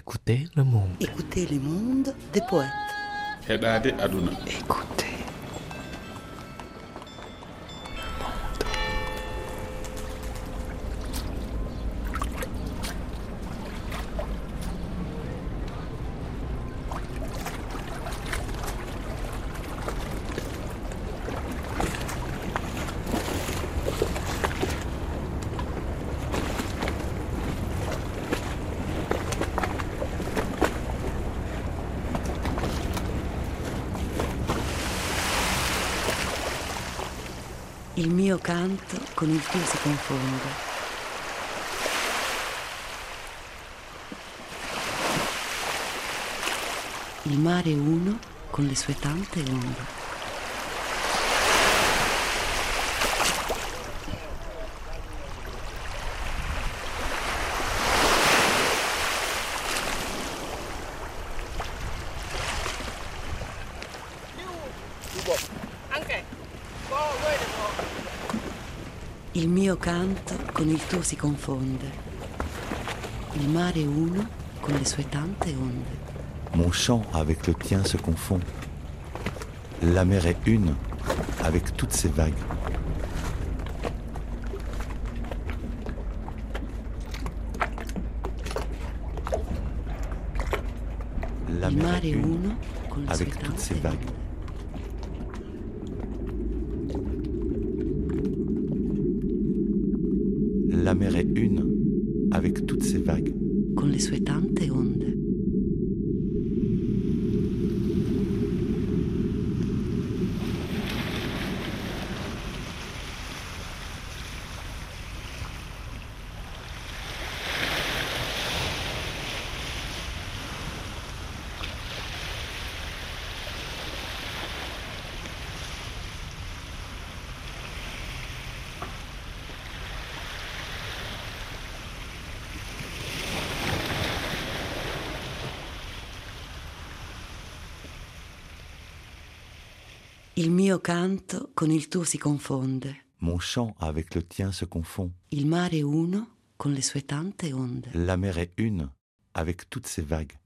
Écoutez le monde. Écoutez les mondes des poètes. heɗade aduna Écoutez. Il mio canto con il tuo si confonde. Il mare uno con le sue tante onde. Il mio canto con il tuo si confonde. Il mare è uno con le sue tante onde. Mon chant avec le tien se confond. La mer est une avec toutes ses vagues. La mer mare est une avec toutes ses vagues. La mer est une avec toutes ses vagues. Con le sue tante onde. Il mio canto con il tuo si confonde. Mon chant avec le tien se confond. Il mare uno con le sue tante onde. La mer est une avec toutes ses vagues.